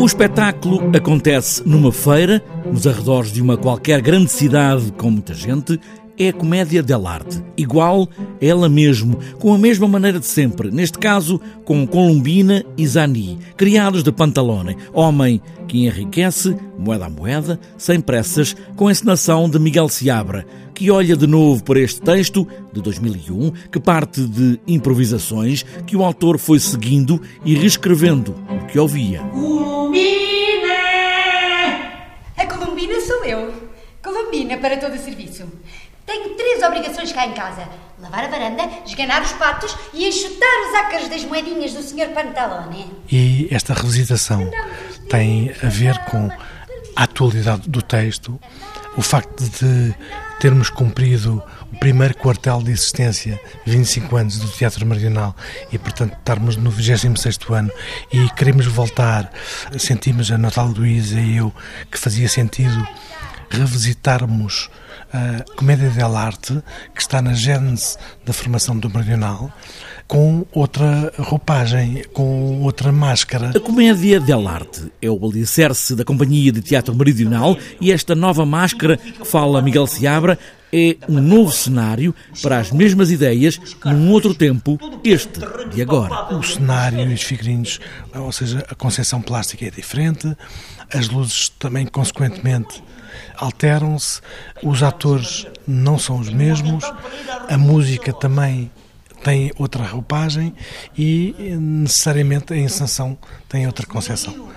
O espetáculo acontece numa feira, nos arredores de uma qualquer grande cidade com muita gente, é a comédia dell'arte, igual a ela mesmo, com a mesma maneira de sempre, neste caso com Colombina e Zani, criados de Pantalone, homem que enriquece, moeda a moeda, sem pressas, com a encenação de Miguel Seabra, que olha de novo para este texto de 2001, que parte de improvisações que o autor foi seguindo e reescrevendo o que ouvia. Colombina! A Colombina sou eu. Colombina para todo o serviço. Tenho três obrigações cá em casa: lavar a varanda, esganar os patos e enxutar os ácaros das moedinhas do Sr. Pantalone. E esta revisitação tem a ver com a atualidade do texto, o facto de termos cumprido o primeiro quartel de existência, 25 anos do Teatro Marginal, e portanto estarmos no 26 ano e queremos voltar, sentimos a Natal Luísa e eu que fazia sentido revisitarmos a Comédia dell'arte, que está na gênese da formação do Meridional, com outra roupagem, com outra máscara. A Comédia dell'arte é o alicerce da Companhia de Teatro Meridional e esta nova máscara que fala Miguel Seabra é um novo cenário para as mesmas ideias num outro tempo, este de agora. O cenário e os figurinos, ou seja, a concepção plástica é diferente, as luzes também, consequentemente, alteram-se, os atores não são os mesmos, a música também tem outra roupagem e necessariamente a encenação tem outra concepção.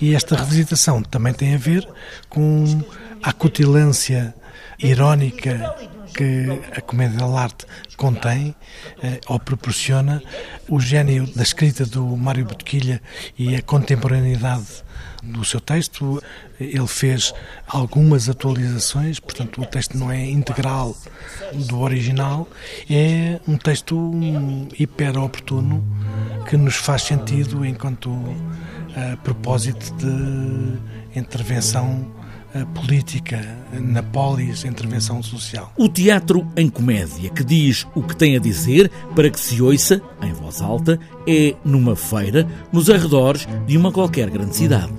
E esta revisitação também tem a ver com a acutilância irónica que a comédia dell'arte contém eh, ou proporciona, o gênio da escrita do Mário Botequilha e a contemporaneidade do seu texto. Ele fez algumas atualizações, portanto, o texto não é integral do original, é um texto hiper oportuno que nos faz sentido enquanto a propósito de intervenção política na polis, intervenção social. O teatro em comédia, que diz o que tem a dizer para que se ouça, em voz alta, é numa feira, nos arredores de uma qualquer grande cidade.